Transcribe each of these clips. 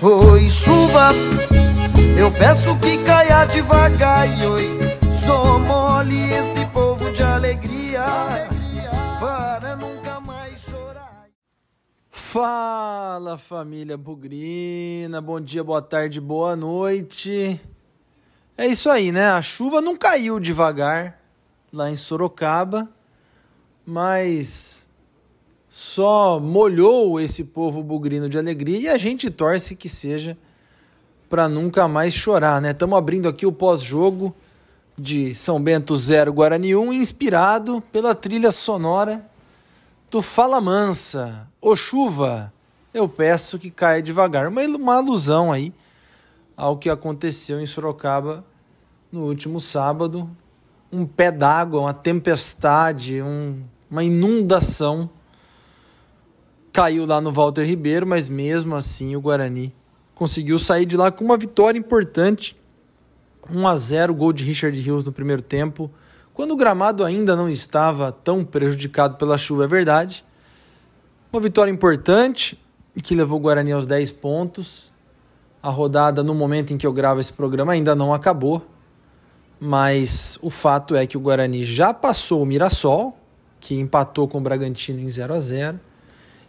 Oi, chuva, eu peço que caia devagar. E oi, sou mole esse povo de alegria, para nunca mais chorar. Fala família Bugrina, bom dia, boa tarde, boa noite. É isso aí, né? A chuva não caiu devagar lá em Sorocaba, mas só molhou esse povo bugrino de alegria e a gente torce que seja para nunca mais chorar, né? Estamos abrindo aqui o pós-jogo de São Bento 0 Guarani 1, inspirado pela trilha sonora do Fala Mansa. Ô chuva, eu peço que caia devagar. Uma, uma alusão aí ao que aconteceu em Sorocaba no último sábado. Um pé d'água, uma tempestade, um, uma inundação caiu lá no Walter Ribeiro, mas mesmo assim o Guarani conseguiu sair de lá com uma vitória importante. 1 a 0 gol de Richard Rios no primeiro tempo, quando o gramado ainda não estava tão prejudicado pela chuva, é verdade. Uma vitória importante que levou o Guarani aos 10 pontos. A rodada, no momento em que eu gravo esse programa, ainda não acabou. Mas o fato é que o Guarani já passou o Mirassol, que empatou com o Bragantino em 0 a 0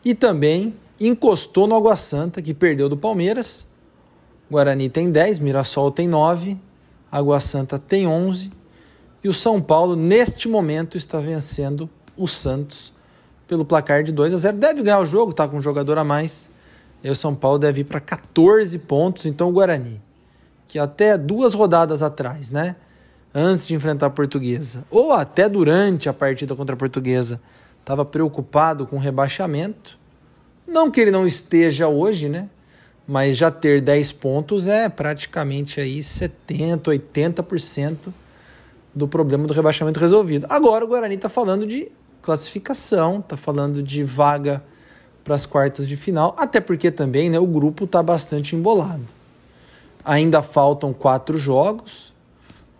e também encostou no Água Santa, que perdeu do Palmeiras. Guarani tem 10, Mirassol tem 9, Água Santa tem 11. E o São Paulo, neste momento, está vencendo o Santos pelo placar de 2 a 0. Deve ganhar o jogo, tá com um jogador a mais. E o São Paulo deve ir para 14 pontos. Então o Guarani, que até duas rodadas atrás, né? Antes de enfrentar a Portuguesa, ou até durante a partida contra a Portuguesa, estava preocupado com o rebaixamento. Não que ele não esteja hoje, né? Mas já ter 10 pontos é praticamente aí 70, 80% do problema do rebaixamento resolvido. Agora o Guarani está falando de classificação, está falando de vaga para as quartas de final, até porque também né, o grupo está bastante embolado. Ainda faltam quatro jogos.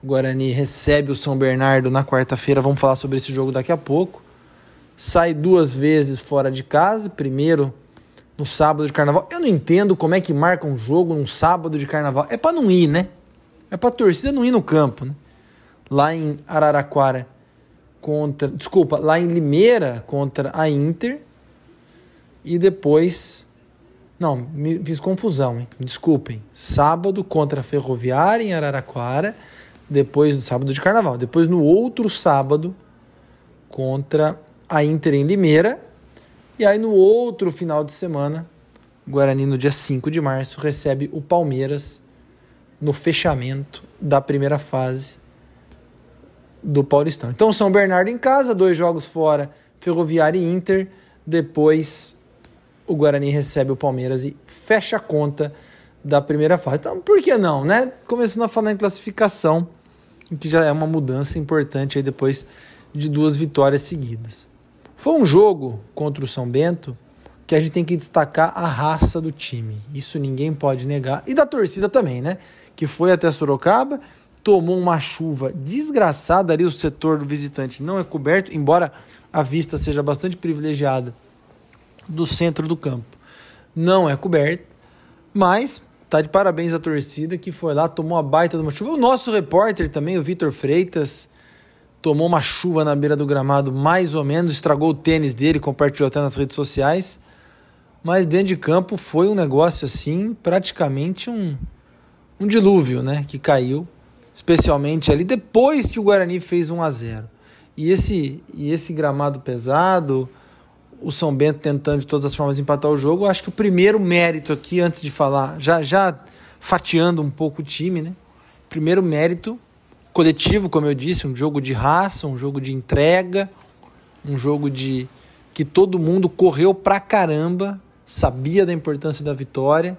O Guarani recebe o São Bernardo na quarta-feira. Vamos falar sobre esse jogo daqui a pouco sai duas vezes fora de casa, primeiro no sábado de carnaval. Eu não entendo como é que marca um jogo num sábado de carnaval. É para não ir, né? É para torcida não ir no campo, né? Lá em Araraquara contra, desculpa, lá em Limeira contra a Inter e depois não, me fiz confusão, hein? Desculpem. Sábado contra a Ferroviária em Araraquara, depois no sábado de carnaval, depois no outro sábado contra a Inter em Limeira. E aí no outro final de semana, Guarani no dia 5 de março recebe o Palmeiras no fechamento da primeira fase do Paulistão. Então São Bernardo em casa, dois jogos fora, Ferroviária e Inter. Depois o Guarani recebe o Palmeiras e fecha a conta da primeira fase. Então, por que não, né? Começando a falar em classificação, que já é uma mudança importante aí depois de duas vitórias seguidas. Foi um jogo contra o São Bento que a gente tem que destacar a raça do time. Isso ninguém pode negar. E da torcida também, né? Que foi até Sorocaba, tomou uma chuva desgraçada ali, o setor do visitante não é coberto, embora a vista seja bastante privilegiada do centro do campo. Não é coberto, mas tá de parabéns à torcida que foi lá, tomou a baita de uma chuva. O nosso repórter também, o Vitor Freitas, tomou uma chuva na beira do gramado, mais ou menos, estragou o tênis dele, compartilhou até nas redes sociais. Mas dentro de campo foi um negócio assim, praticamente um, um dilúvio, né? Que caiu, especialmente ali depois que o Guarani fez 1 a 0 E esse, e esse gramado pesado, o São Bento tentando de todas as formas empatar o jogo, eu acho que o primeiro mérito aqui, antes de falar, já, já fatiando um pouco o time, né? Primeiro mérito coletivo, como eu disse, um jogo de raça, um jogo de entrega, um jogo de que todo mundo correu pra caramba, sabia da importância da vitória.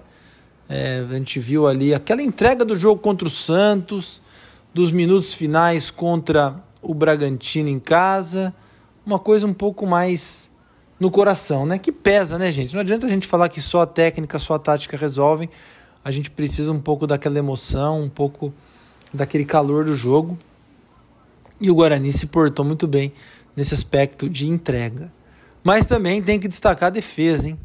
É, a gente viu ali aquela entrega do jogo contra o Santos, dos minutos finais contra o Bragantino em casa, uma coisa um pouco mais no coração, né? Que pesa, né, gente? Não adianta a gente falar que só a técnica, só a tática resolvem. A gente precisa um pouco daquela emoção, um pouco daquele calor do jogo. E o Guarani se portou muito bem nesse aspecto de entrega. Mas também tem que destacar a defesa, hein?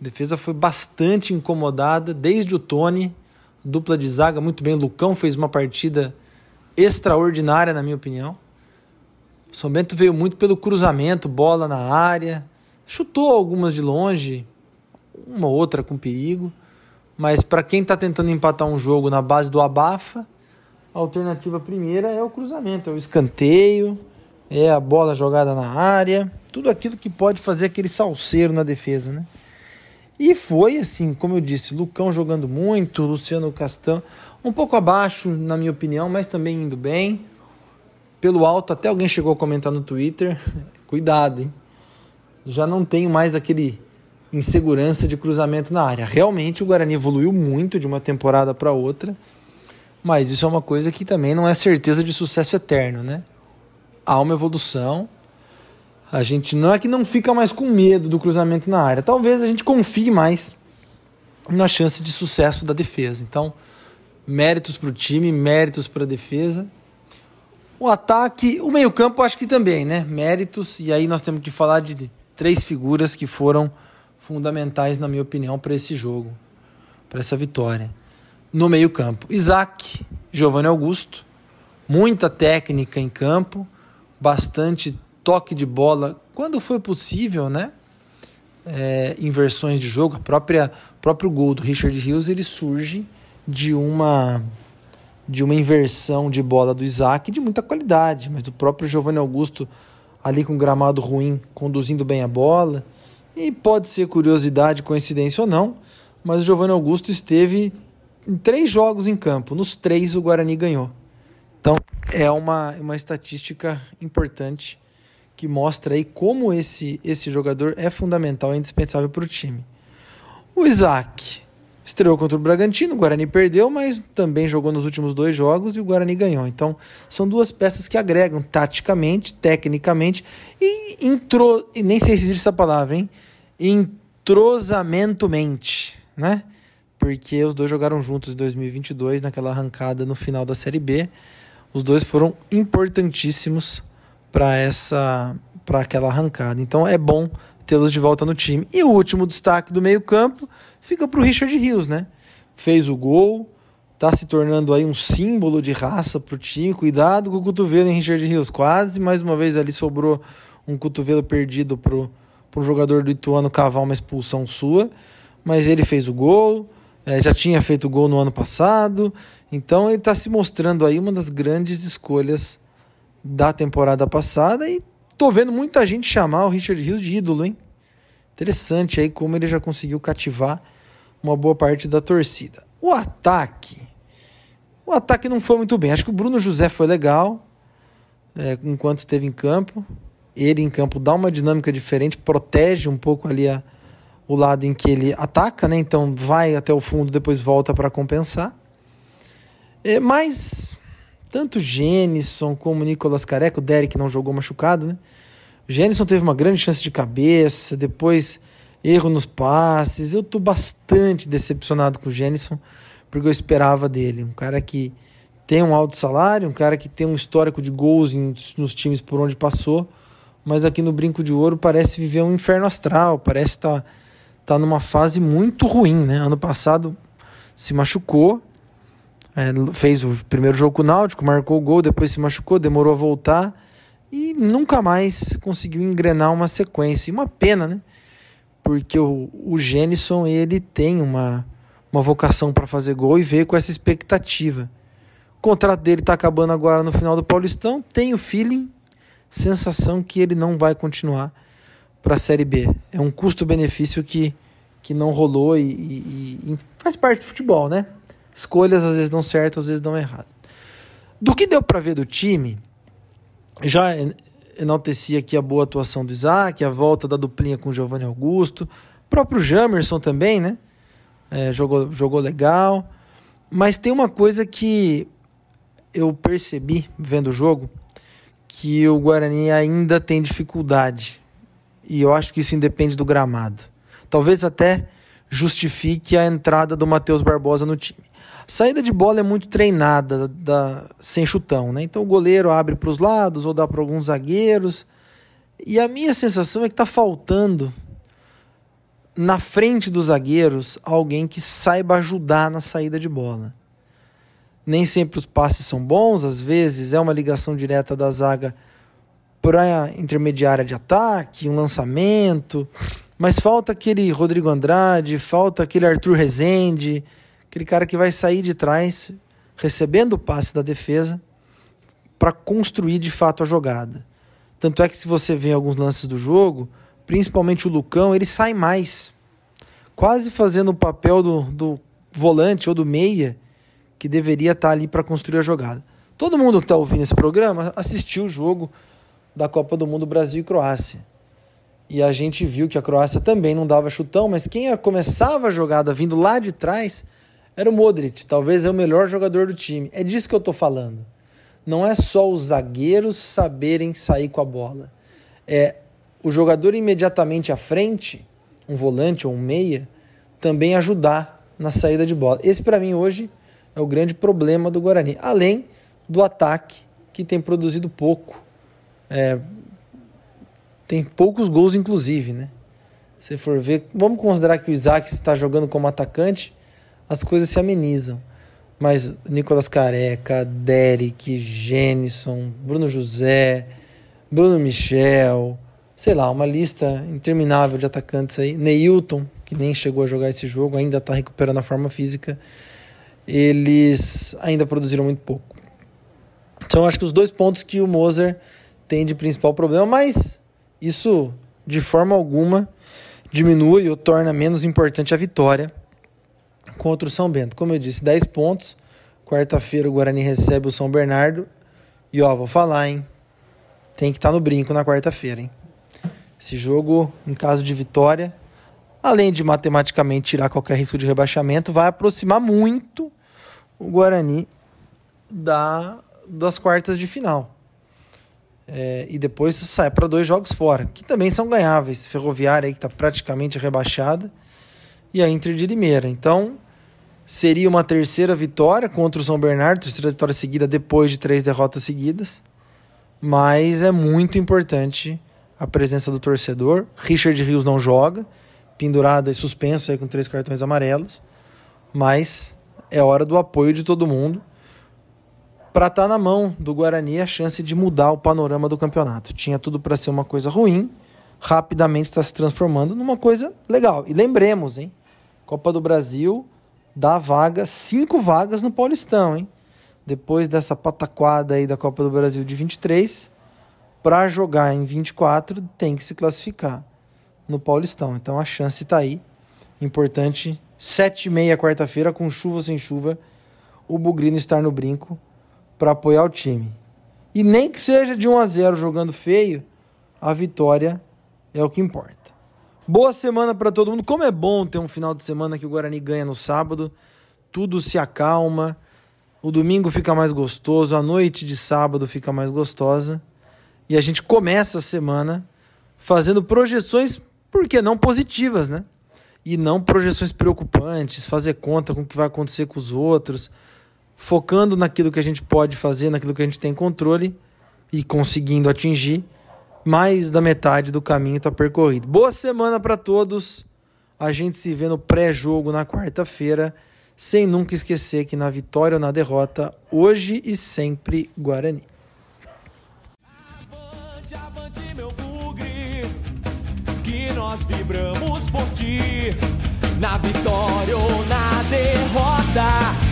A defesa foi bastante incomodada, desde o Tony, dupla de zaga muito bem. O Lucão fez uma partida extraordinária, na minha opinião. O São Bento veio muito pelo cruzamento, bola na área, chutou algumas de longe, uma outra com perigo. Mas para quem está tentando empatar um jogo na base do abafa, a alternativa primeira é o cruzamento, é o escanteio, é a bola jogada na área, tudo aquilo que pode fazer aquele salseiro na defesa, né? E foi assim, como eu disse, Lucão jogando muito, Luciano Castão um pouco abaixo, na minha opinião, mas também indo bem. Pelo alto, até alguém chegou a comentar no Twitter, cuidado, hein? Já não tenho mais aquele insegurança de cruzamento na área. Realmente o Guarani evoluiu muito de uma temporada para outra, mas isso é uma coisa que também não é certeza de sucesso eterno, né? Há uma evolução. A gente não é que não fica mais com medo do cruzamento na área. Talvez a gente confie mais na chance de sucesso da defesa. Então, méritos para o time, méritos para a defesa. O ataque, o meio-campo, acho que também, né? Méritos. E aí nós temos que falar de três figuras que foram fundamentais, na minha opinião, para esse jogo, para essa vitória. No meio-campo, Isaac, Giovanni Augusto, muita técnica em campo, bastante toque de bola quando foi possível, né? É, inversões de jogo, a própria próprio gol do Richard Hughes ele surge de uma de uma inversão de bola do Isaac de muita qualidade, mas o próprio Giovanni Augusto ali com gramado ruim, conduzindo bem a bola. E pode ser curiosidade, coincidência ou não, mas o Giovanni Augusto esteve em três jogos em campo. Nos três o Guarani ganhou. Então é uma, uma estatística importante que mostra aí como esse, esse jogador é fundamental, é indispensável para o time. O Isaac estreou contra o Bragantino, o Guarani perdeu, mas também jogou nos últimos dois jogos e o Guarani ganhou. Então são duas peças que agregam taticamente, tecnicamente e intro, nem sei se existe essa palavra, hein? Entrosamento-mente, né? Porque os dois jogaram juntos em 2022 naquela arrancada no final da Série B. Os dois foram importantíssimos para essa para aquela arrancada. Então é bom tê-los de volta no time. E o último destaque do meio-campo fica para o Richard Rios, né? Fez o gol, tá se tornando aí um símbolo de raça para o time. Cuidado com o cotovelo em Richard Rios. Quase mais uma vez ali sobrou um cotovelo perdido para um jogador do Ituano cavar uma expulsão sua, mas ele fez o gol, é, já tinha feito gol no ano passado, então ele está se mostrando aí uma das grandes escolhas da temporada passada e tô vendo muita gente chamar o Richard Rios de ídolo, hein? Interessante aí como ele já conseguiu cativar uma boa parte da torcida. O ataque. O ataque não foi muito bem. Acho que o Bruno José foi legal é, enquanto esteve em campo. Ele em campo dá uma dinâmica diferente, protege um pouco ali a, o lado em que ele ataca, né? Então vai até o fundo, depois volta para compensar. É, mas tanto Jenison como Nicolas Careca, o Derek não jogou machucado, né? Jenison teve uma grande chance de cabeça, depois erro nos passes. Eu tô bastante decepcionado com o Jenison, porque eu esperava dele. Um cara que tem um alto salário, um cara que tem um histórico de gols em, nos times por onde passou, mas aqui no Brinco de Ouro parece viver um inferno astral, parece estar tá, tá numa fase muito ruim. Né? Ano passado se machucou, é, fez o primeiro jogo com o Náutico, marcou o gol, depois se machucou, demorou a voltar e nunca mais conseguiu engrenar uma sequência. E uma pena, né? Porque o, o Jenison, ele tem uma, uma vocação para fazer gol e veio com essa expectativa. O contrato dele está acabando agora no final do Paulistão. Tem o feeling, sensação que ele não vai continuar para a Série B. É um custo-benefício que, que não rolou e, e, e, faz parte do futebol, né? Escolhas às vezes dão certo, às vezes dão errado. Do que deu para ver do time, já enalteci aqui a boa atuação do Isaac, a volta da duplinha com o Giovanni Augusto, o próprio Jamerson também, né? É, jogou, jogou legal. Mas tem uma coisa que eu percebi vendo o jogo, que o Guarani ainda tem dificuldade. E eu acho que isso independe do gramado. Talvez até justifique a entrada do Matheus Barbosa no time. Saída de bola é muito treinada, da, sem chutão, né? Então o goleiro abre para os lados ou dá para alguns zagueiros. E a minha sensação é que está faltando na frente dos zagueiros alguém que saiba ajudar na saída de bola. Nem sempre os passes são bons, às vezes é uma ligação direta da zaga para a intermediária de ataque, um lançamento, mas falta aquele Rodrigo Andrade, falta aquele Arthur Rezende, aquele cara que vai sair de trás recebendo o passe da defesa para construir de fato a jogada. Tanto é que se você vê alguns lances do jogo, principalmente o Lucão, ele sai mais, quase fazendo o papel do, do volante ou do meia que deveria estar tá ali para construir a jogada. Todo mundo que está ouvindo esse programa assistiu o jogo da Copa do Mundo Brasil e Croácia. E a gente viu que a Croácia também não dava chutão, mas quem começava a jogada vindo lá de trás era o Modric, talvez é o melhor jogador do time. É disso que eu estou falando. Não é só os zagueiros saberem sair com a bola. É o jogador imediatamente à frente, um volante ou um meia, também ajudar na saída de bola. Esse para mim hoje é o grande problema do Guarani, além do ataque que tem produzido pouco. É, tem poucos gols, inclusive, né? Se for ver, vamos considerar que o Isaac está jogando como atacante, as coisas se amenizam. Mas Nicolas Careca, Derek, Jenison, Bruno José, Bruno Michel, sei lá, uma lista interminável de atacantes aí. Neilton, que nem chegou a jogar esse jogo, ainda está recuperando a forma física. Eles ainda produziram muito pouco. Então acho que os dois pontos que o Moser tem de principal problema, mas isso de forma alguma diminui ou torna menos importante a vitória contra o São Bento. Como eu disse, 10 pontos. Quarta-feira o Guarani recebe o São Bernardo. E ó, vou falar, hein? Tem que estar tá no brinco na quarta-feira, hein? Esse jogo, em caso de vitória, além de matematicamente tirar qualquer risco de rebaixamento, vai aproximar muito o Guarani da, das quartas de final. É, e depois sai para dois jogos fora, que também são ganháveis. Ferroviária aí que está praticamente rebaixada e a Inter de Limeira. Então seria uma terceira vitória contra o São Bernardo, terceira vitória seguida depois de três derrotas seguidas. Mas é muito importante a presença do torcedor. Richard Rios não joga, pendurado e suspenso aí com três cartões amarelos. Mas é hora do apoio de todo mundo para estar tá na mão do Guarani a chance de mudar o panorama do campeonato. Tinha tudo para ser uma coisa ruim, rapidamente está se transformando numa coisa legal. E lembremos, hein? Copa do Brasil dá vaga, cinco vagas no Paulistão, hein? Depois dessa pataquada aí da Copa do Brasil de 23, para jogar em 24 tem que se classificar no Paulistão. Então a chance está aí. Importante, sete e meia quarta-feira, com chuva ou sem chuva, o Bugrino estar no brinco para apoiar o time. E nem que seja de 1 a 0 jogando feio, a vitória é o que importa. Boa semana para todo mundo. Como é bom ter um final de semana que o Guarani ganha no sábado. Tudo se acalma. O domingo fica mais gostoso, a noite de sábado fica mais gostosa. E a gente começa a semana fazendo projeções, por que não positivas, né? E não projeções preocupantes, fazer conta com o que vai acontecer com os outros focando naquilo que a gente pode fazer, naquilo que a gente tem controle e conseguindo atingir, mais da metade do caminho está percorrido. Boa semana para todos. A gente se vê no pré-jogo na quarta-feira, sem nunca esquecer que na vitória ou na derrota, hoje e sempre Guarani. Avante, avante, meu bugre, que nós vibramos por ti, na vitória ou na derrota